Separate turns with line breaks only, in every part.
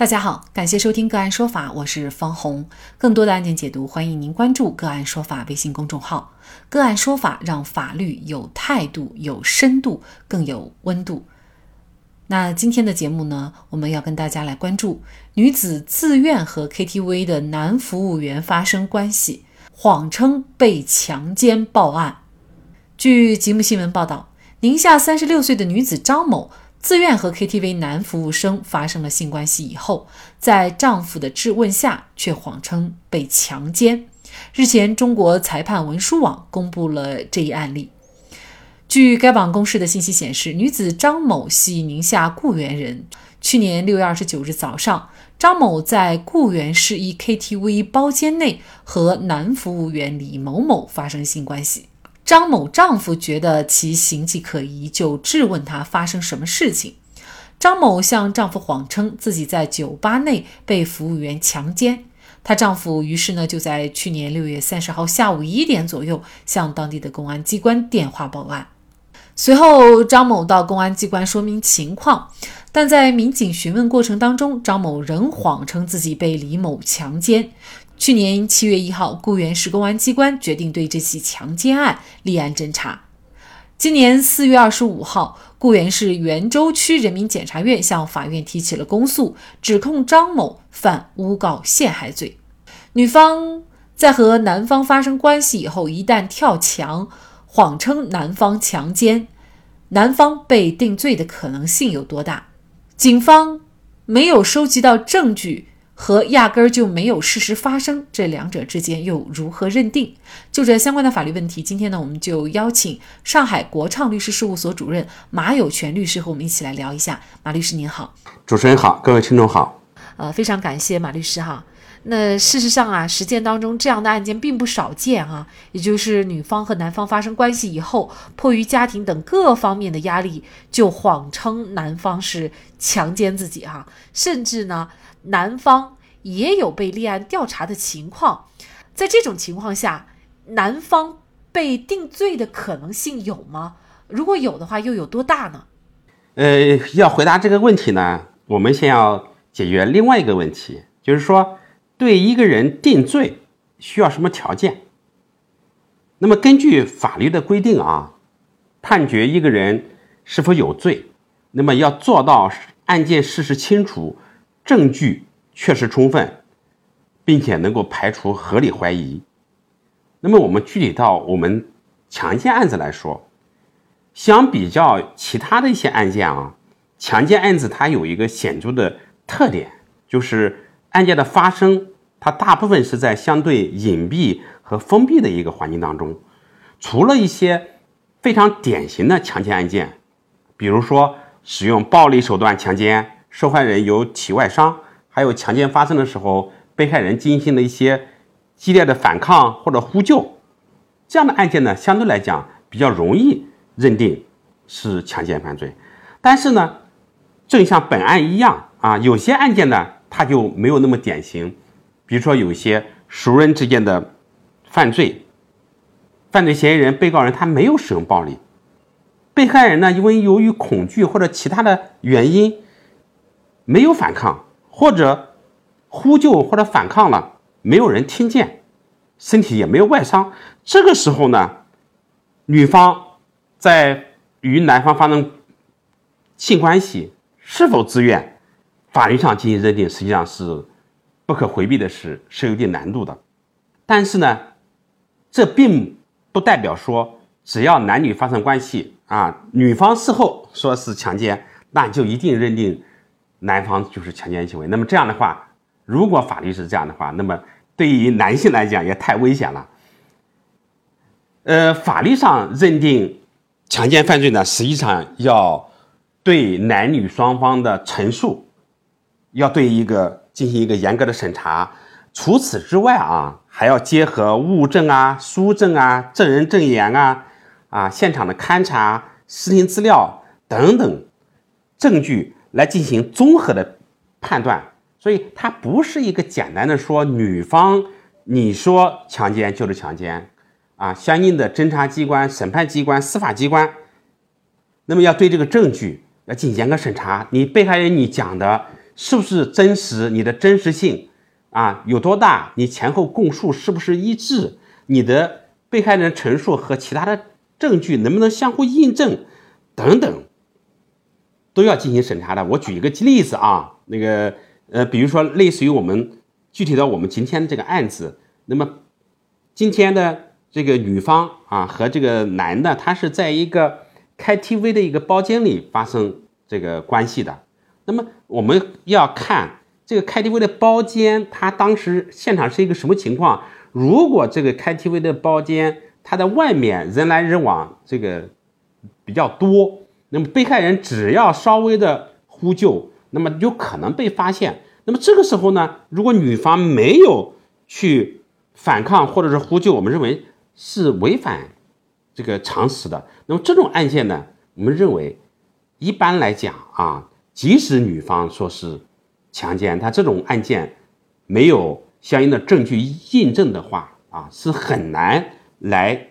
大家好，感谢收听个案说法，我是方红。更多的案件解读，欢迎您关注个案说法微信公众号。个案说法让法律有态度、有深度、更有温度。那今天的节目呢，我们要跟大家来关注女子自愿和 KTV 的男服务员发生关系，谎称被强奸报案。据吉木新闻报道，宁夏三十六岁的女子张某。自愿和 KTV 男服务生发生了性关系以后，在丈夫的质问下，却谎称被强奸。日前，中国裁判文书网公布了这一案例。据该网公示的信息显示，女子张某系宁夏固原人。去年六月二十九日早上，张某在固原市一 KTV 包间内和男服务员李某某发生性关系。张某丈夫觉得其形迹可疑，就质问她发生什么事情。张某向丈夫谎称自己在酒吧内被服务员强奸，她丈夫于是呢就在去年六月三十号下午一点左右向当地的公安机关电话报案。随后，张某到公安机关说明情况，但在民警询问过程当中，张某仍谎称自己被李某强奸。去年七月一号，固原市公安机关决定对这起强奸案立案侦查。今年四月二十五号，固原市元州区人民检察院向法院提起了公诉，指控张某犯诬告陷害罪。女方在和男方发生关系以后，一旦跳墙，谎称男方强奸，男方被定罪的可能性有多大？警方没有收集到证据。和压根儿就没有事实发生，这两者之间又如何认定？就这相关的法律问题，今天呢，我们就邀请上海国畅律师事务所主任马有权律师和我们一起来聊一下。马律师您好，
主持人好，各位听众好。
呃，非常感谢马律师哈。那事实上啊，实践当中这样的案件并不少见啊。也就是女方和男方发生关系以后，迫于家庭等各方面的压力，就谎称男方是强奸自己哈，甚至呢。男方也有被立案调查的情况，在这种情况下，男方被定罪的可能性有吗？如果有的话，又有多大呢？
呃，要回答这个问题呢，我们先要解决另外一个问题，就是说，对一个人定罪需要什么条件？那么根据法律的规定啊，判决一个人是否有罪，那么要做到案件事实清楚。证据确实充分，并且能够排除合理怀疑。那么，我们具体到我们强奸案子来说，相比较其他的一些案件啊，强奸案子它有一个显著的特点，就是案件的发生，它大部分是在相对隐蔽和封闭的一个环境当中。除了一些非常典型的强奸案件，比如说使用暴力手段强奸。受害人有体外伤，还有强奸发生的时候，被害人进行了一些激烈的反抗或者呼救，这样的案件呢，相对来讲比较容易认定是强奸犯罪。但是呢，正像本案一样啊，有些案件呢，它就没有那么典型。比如说，有些熟人之间的犯罪，犯罪嫌疑人、被告人他没有使用暴力，被害人呢，因为由于恐惧或者其他的原因。没有反抗，或者呼救或者反抗了，没有人听见，身体也没有外伤。这个时候呢，女方在与男方发生性关系是否自愿，法律上进行认定，实际上是不可回避的是，是有点难度的。但是呢，这并不代表说只要男女发生关系啊，女方事后说是强奸，那就一定认定。男方就是强奸行为，那么这样的话，如果法律是这样的话，那么对于男性来讲也太危险了。呃，法律上认定强奸犯罪呢，实际上要对男女双方的陈述，要对一个进行一个严格的审查。除此之外啊，还要结合物证啊、书证啊、证人证言啊、啊现场的勘查、视听资料等等证据。来进行综合的判断，所以它不是一个简单的说女方你说强奸就是强奸啊，相应的侦查机关、审判机关、司法机关，那么要对这个证据要进行严格审查。你被害人你讲的是不是真实，你的真实性啊有多大，你前后供述是不是一致，你的被害人陈述和其他的证据能不能相互印证，等等，都要进行审查的。我举一个例子啊，那个呃，比如说类似于我们具体到我们今天这个案子，那么今天的这个女方啊和这个男的，他是在一个 KTV 的一个包间里发生这个关系的。那么我们要看这个 KTV 的包间，它当时现场是一个什么情况？如果这个 KTV 的包间，它的外面人来人往，这个比较多，那么被害人只要稍微的呼救，那么有可能被发现。那么这个时候呢，如果女方没有去反抗或者是呼救，我们认为是违反这个常识的。那么这种案件呢，我们认为一般来讲啊。即使女方说是强奸，他这种案件没有相应的证据印证的话啊，是很难来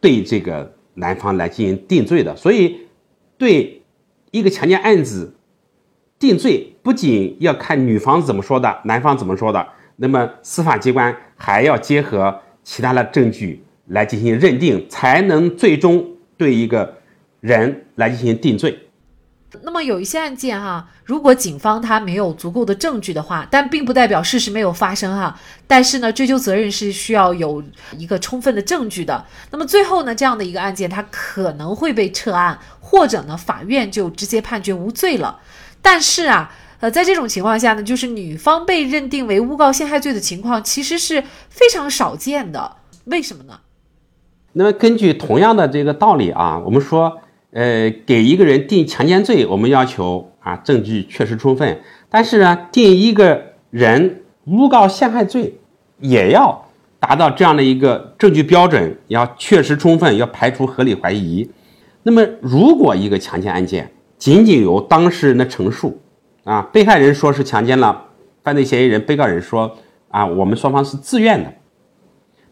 对这个男方来进行定罪的。所以，对一个强奸案子定罪，不仅要看女方怎么说的，男方怎么说的，那么司法机关还要结合其他的证据来进行认定，才能最终对一个人来进行定罪。
那么有一些案件哈，如果警方他没有足够的证据的话，但并不代表事实没有发生哈。但是呢，追究责任是需要有一个充分的证据的。那么最后呢，这样的一个案件，他可能会被撤案，或者呢，法院就直接判决无罪了。但是啊，呃，在这种情况下呢，就是女方被认定为诬告陷害罪的情况，其实是非常少见的。为什么呢？
那么根据同样的这个道理啊，我们说。呃，给一个人定强奸罪，我们要求啊证据确实充分。但是呢，定一个人诬告陷害罪，也要达到这样的一个证据标准，要确实充分，要排除合理怀疑。那么，如果一个强奸案件仅仅由当事人的陈述，啊，被害人说是强奸了，犯罪嫌疑人、被告人说啊，我们双方是自愿的。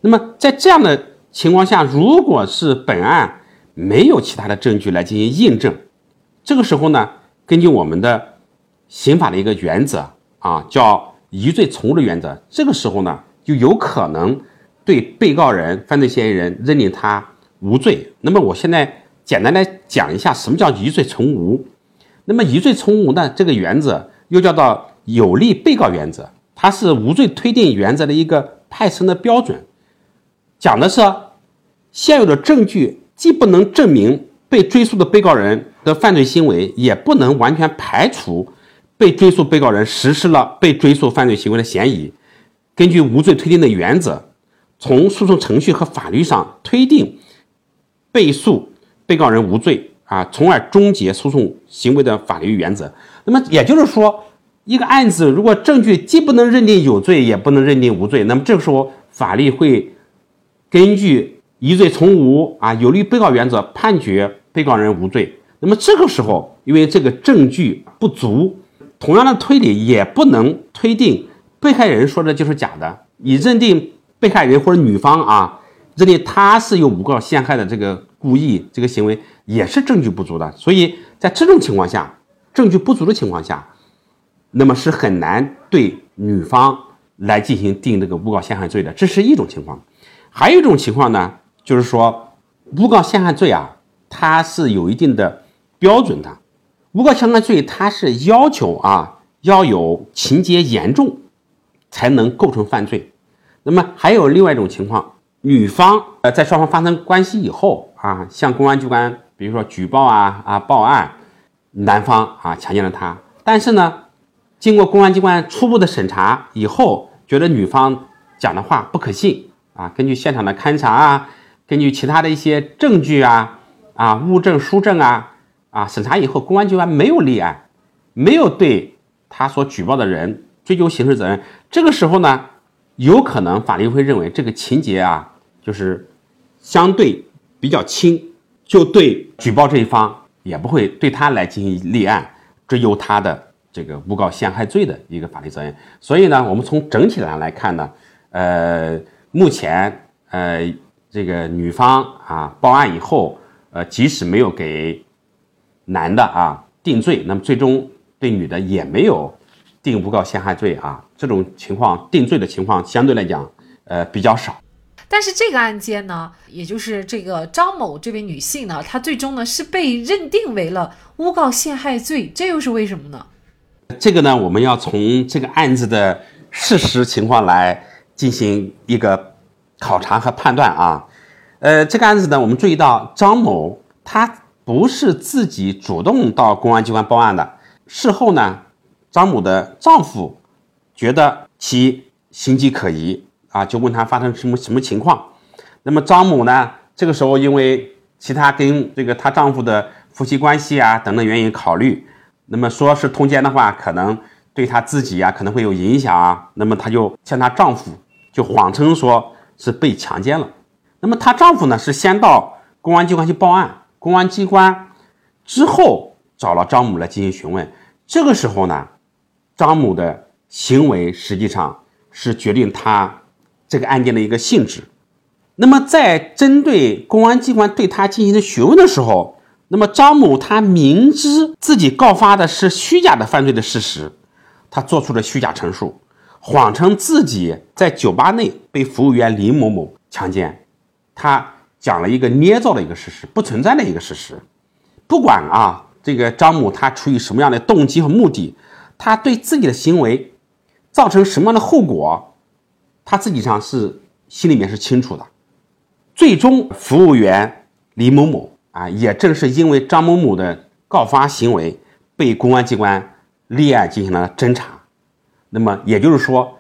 那么，在这样的情况下，如果是本案，没有其他的证据来进行印证，这个时候呢，根据我们的刑法的一个原则啊，叫疑罪从无的原则，这个时候呢，就有可能对被告人、犯罪嫌疑人认定他无罪。那么我现在简单来讲一下什么叫疑罪从无。那么疑罪从无呢，这个原则又叫做有利被告原则，它是无罪推定原则的一个派生的标准，讲的是现有的证据。既不能证明被追诉的被告人的犯罪行为，也不能完全排除被追诉被告人实施了被追诉犯罪行为的嫌疑。根据无罪推定的原则，从诉讼程序和法律上推定被诉被告人无罪啊，从而终结诉讼行为的法律原则。那么也就是说，一个案子如果证据既不能认定有罪，也不能认定无罪，那么这个时候法律会根据。疑罪从无啊，有利于被告原则判决被告人无罪。那么这个时候，因为这个证据不足，同样的推理也不能推定被害人说的就是假的。你认定被害人或者女方啊，认定他是有诬告陷害的这个故意这个行为，也是证据不足的。所以在这种情况下，证据不足的情况下，那么是很难对女方来进行定这个诬告陷害罪的。这是一种情况。还有一种情况呢？就是说，诬告陷害罪啊，它是有一定的标准的。诬告陷害罪它是要求啊要有情节严重，才能构成犯罪。那么还有另外一种情况，女方呃在双方发生关系以后啊，向公安机关比如说举报啊啊报案，男方啊强奸了她，但是呢，经过公安机关初步的审查以后，觉得女方讲的话不可信啊，根据现场的勘查啊。根据其他的一些证据啊啊物证书证啊啊审查以后，公安机关没有立案，没有对他所举报的人追究刑事责任。这个时候呢，有可能法律会认为这个情节啊就是相对比较轻，就对举报这一方也不会对他来进行立案，追究他的这个诬告陷害罪的一个法律责任。所以呢，我们从整体上来看呢，呃，目前呃。这个女方啊报案以后，呃，即使没有给男的啊定罪，那么最终对女的也没有定诬告陷害罪啊，这种情况定罪的情况相对来讲，呃比较少。
但是这个案件呢，也就是这个张某这位女性呢，她最终呢是被认定为了诬告陷害罪，这又是为什么呢？
这个呢，我们要从这个案子的事实情况来进行一个考察和判断啊。呃，这个案子呢，我们注意到张某她不是自己主动到公安机关报案的，事后呢，张某的丈夫觉得其形迹可疑。啊，就问他发生什么什么情况，那么张某呢？这个时候因为其他跟这个她丈夫的夫妻关系啊等等原因考虑，那么说是通奸的话，可能对她自己啊可能会有影响啊，那么她就向她丈夫就谎称说是被强奸了。那么她丈夫呢是先到公安机关去报案，公安机关之后找了张某来进行询问。这个时候呢，张某的行为实际上是决定她。这个案件的一个性质，那么在针对公安机关对他进行的询问的时候，那么张某他明知自己告发的是虚假的犯罪的事实，他做出了虚假陈述，谎称自己在酒吧内被服务员李某某强奸，他讲了一个捏造的一个事实，不存在的一个事实。不管啊，这个张某他出于什么样的动机和目的，他对自己的行为造成什么样的后果？他自己上是心里面是清楚的，最终服务员李某某啊，也正是因为张某某的告发行为，被公安机关立案进行了侦查。那么也就是说，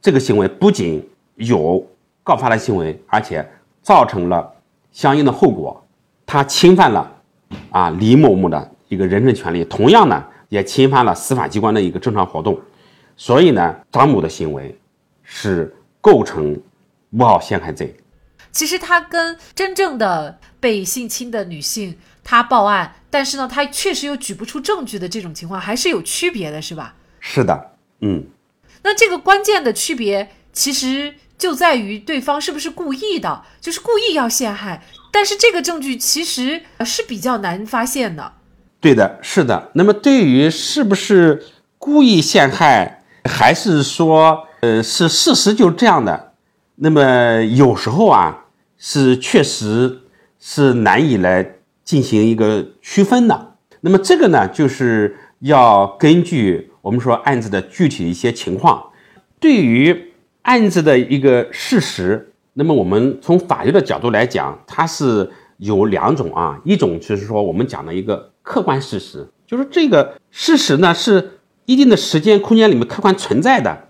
这个行为不仅有告发的行为，而且造成了相应的后果，他侵犯了啊李某某的一个人身权利，同样呢也侵犯了司法机关的一个正常活动。所以呢，张某的行为是。构成诬告陷害罪。
其实他跟真正的被性侵的女性，她报案，但是呢，她确实又举不出证据的这种情况，还是有区别的，是吧？
是的，嗯。
那这个关键的区别，其实就在于对方是不是故意的，就是故意要陷害。但是这个证据其实是比较难发现的。
对的，是的。那么对于是不是故意陷害，还是说？呃，是事实就是这样的。那么有时候啊，是确实是难以来进行一个区分的。那么这个呢，就是要根据我们说案子的具体一些情况，对于案子的一个事实，那么我们从法律的角度来讲，它是有两种啊，一种就是说我们讲的一个客观事实，就是这个事实呢是一定的时间空间里面客观存在的。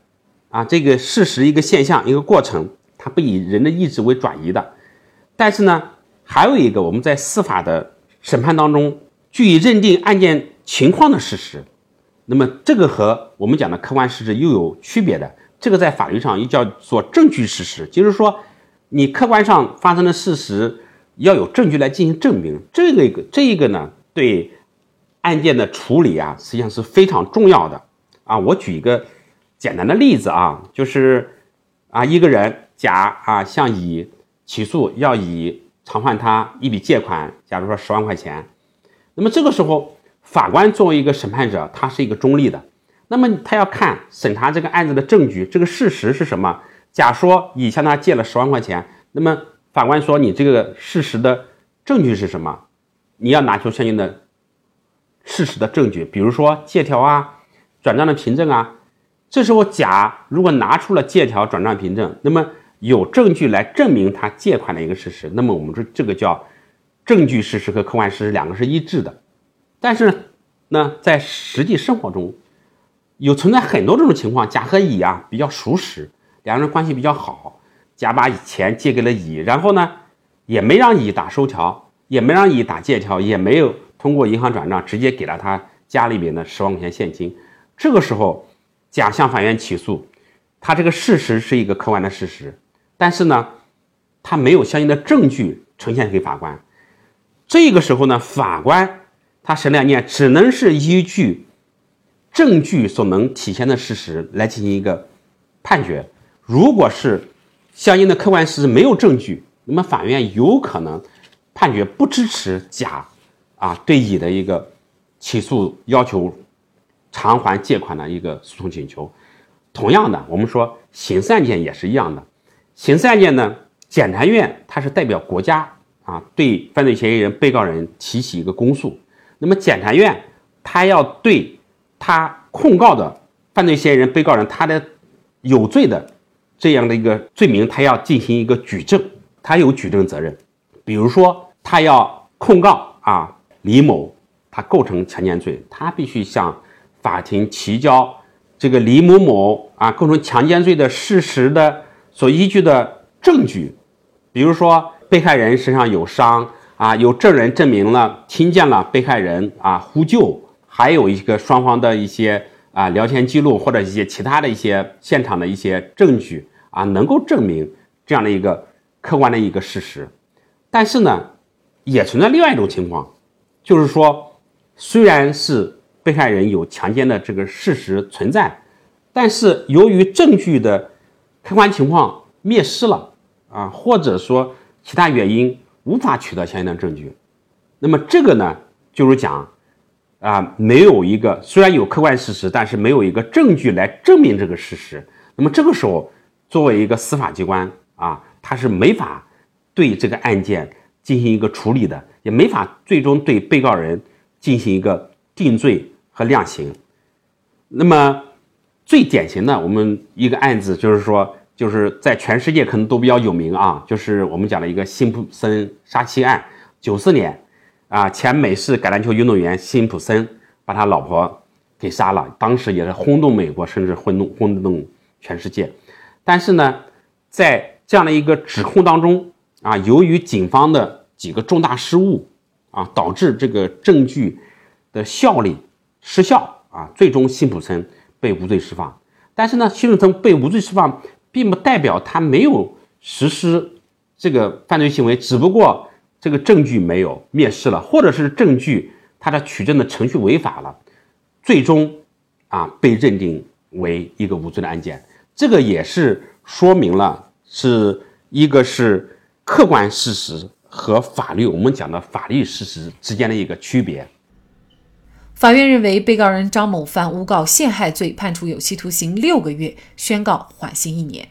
啊，这个事实一个现象一个过程，它不以人的意志为转移的。但是呢，还有一个我们在司法的审判当中据以认定案件情况的事实，那么这个和我们讲的客观事实又有区别的。这个在法律上又叫做证据事实，就是说你客观上发生的事实要有证据来进行证明。这个这个呢，对案件的处理啊，实际上是非常重要的啊。我举一个。简单的例子啊，就是啊，一个人甲啊向乙起诉，要乙偿还他一笔借款，假如说十万块钱。那么这个时候，法官作为一个审判者，他是一个中立的，那么他要看审查这个案子的证据，这个事实是什么？甲说乙向他借了十万块钱，那么法官说你这个事实的证据是什么？你要拿出相应的事实的证据，比如说借条啊、转账的凭证啊。这时候，甲如果拿出了借条、转账凭证，那么有证据来证明他借款的一个事实，那么我们说这个叫证据事实和客观事实两个是一致的。但是呢，在实际生活中，有存在很多这种情况，甲和乙啊比较熟识，两个人关系比较好，甲把钱借给了乙，然后呢也没让乙打收条，也没让乙打借条，也没有通过银行转账，直接给了他家里面的十万块钱现金。这个时候。甲向法院起诉，他这个事实是一个客观的事实，但是呢，他没有相应的证据呈现给法官。这个时候呢，法官他审理案件只能是依据证据所能体现的事实来进行一个判决。如果是相应的客观事实没有证据，那么法院有可能判决不支持甲啊对乙的一个起诉要求。偿还借款的一个诉讼请求。同样的，我们说刑事案件也是一样的。刑事案件呢，检察院它是代表国家啊，对犯罪嫌疑人、被告人提起一个公诉。那么检察院他要对他控告的犯罪嫌疑人、被告人他的有罪的这样的一个罪名，他要进行一个举证，他有举证责任。比如说，他要控告啊李某，他构成强奸罪，他必须向法庭提交。这个李某某啊，构成强奸罪的事实的所依据的证据，比如说被害人身上有伤啊，有证人证明了听见了被害人啊呼救，还有一个双方的一些啊聊天记录或者一些其他的一些现场的一些证据啊，能够证明这样的一个客观的一个事实。但是呢，也存在另外一种情况，就是说，虽然是。被害人有强奸的这个事实存在，但是由于证据的客观情况灭失了啊，或者说其他原因无法取得相应的证据，那么这个呢，就是讲啊，没有一个虽然有客观事实，但是没有一个证据来证明这个事实。那么这个时候，作为一个司法机关啊，他是没法对这个案件进行一个处理的，也没法最终对被告人进行一个定罪。和量刑，那么最典型的我们一个案子就是说，就是在全世界可能都比较有名啊，就是我们讲的一个辛普森杀妻案。九四年，啊，前美式橄榄球运动员辛普森把他老婆给杀了，当时也是轰动美国，甚至轰动轰动全世界。但是呢，在这样的一个指控当中啊，由于警方的几个重大失误啊，导致这个证据的效力。失效啊！最终辛普森被无罪释放。但是呢，辛普森被无罪释放，并不代表他没有实施这个犯罪行为，只不过这个证据没有灭失了，或者是证据他的取证的程序违法了，最终啊被认定为一个无罪的案件。这个也是说明了是一个是客观事实和法律，我们讲的法律事实之间的一个区别。
法院认为，被告人张某犯诬告陷害罪，判处有期徒刑六个月，宣告缓刑一年。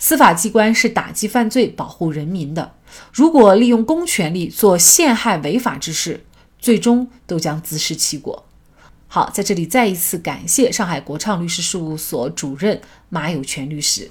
司法机关是打击犯罪、保护人民的，如果利用公权力做陷害违法之事，最终都将自食其果。好，在这里再一次感谢上海国畅律师事务所主任马有权律师。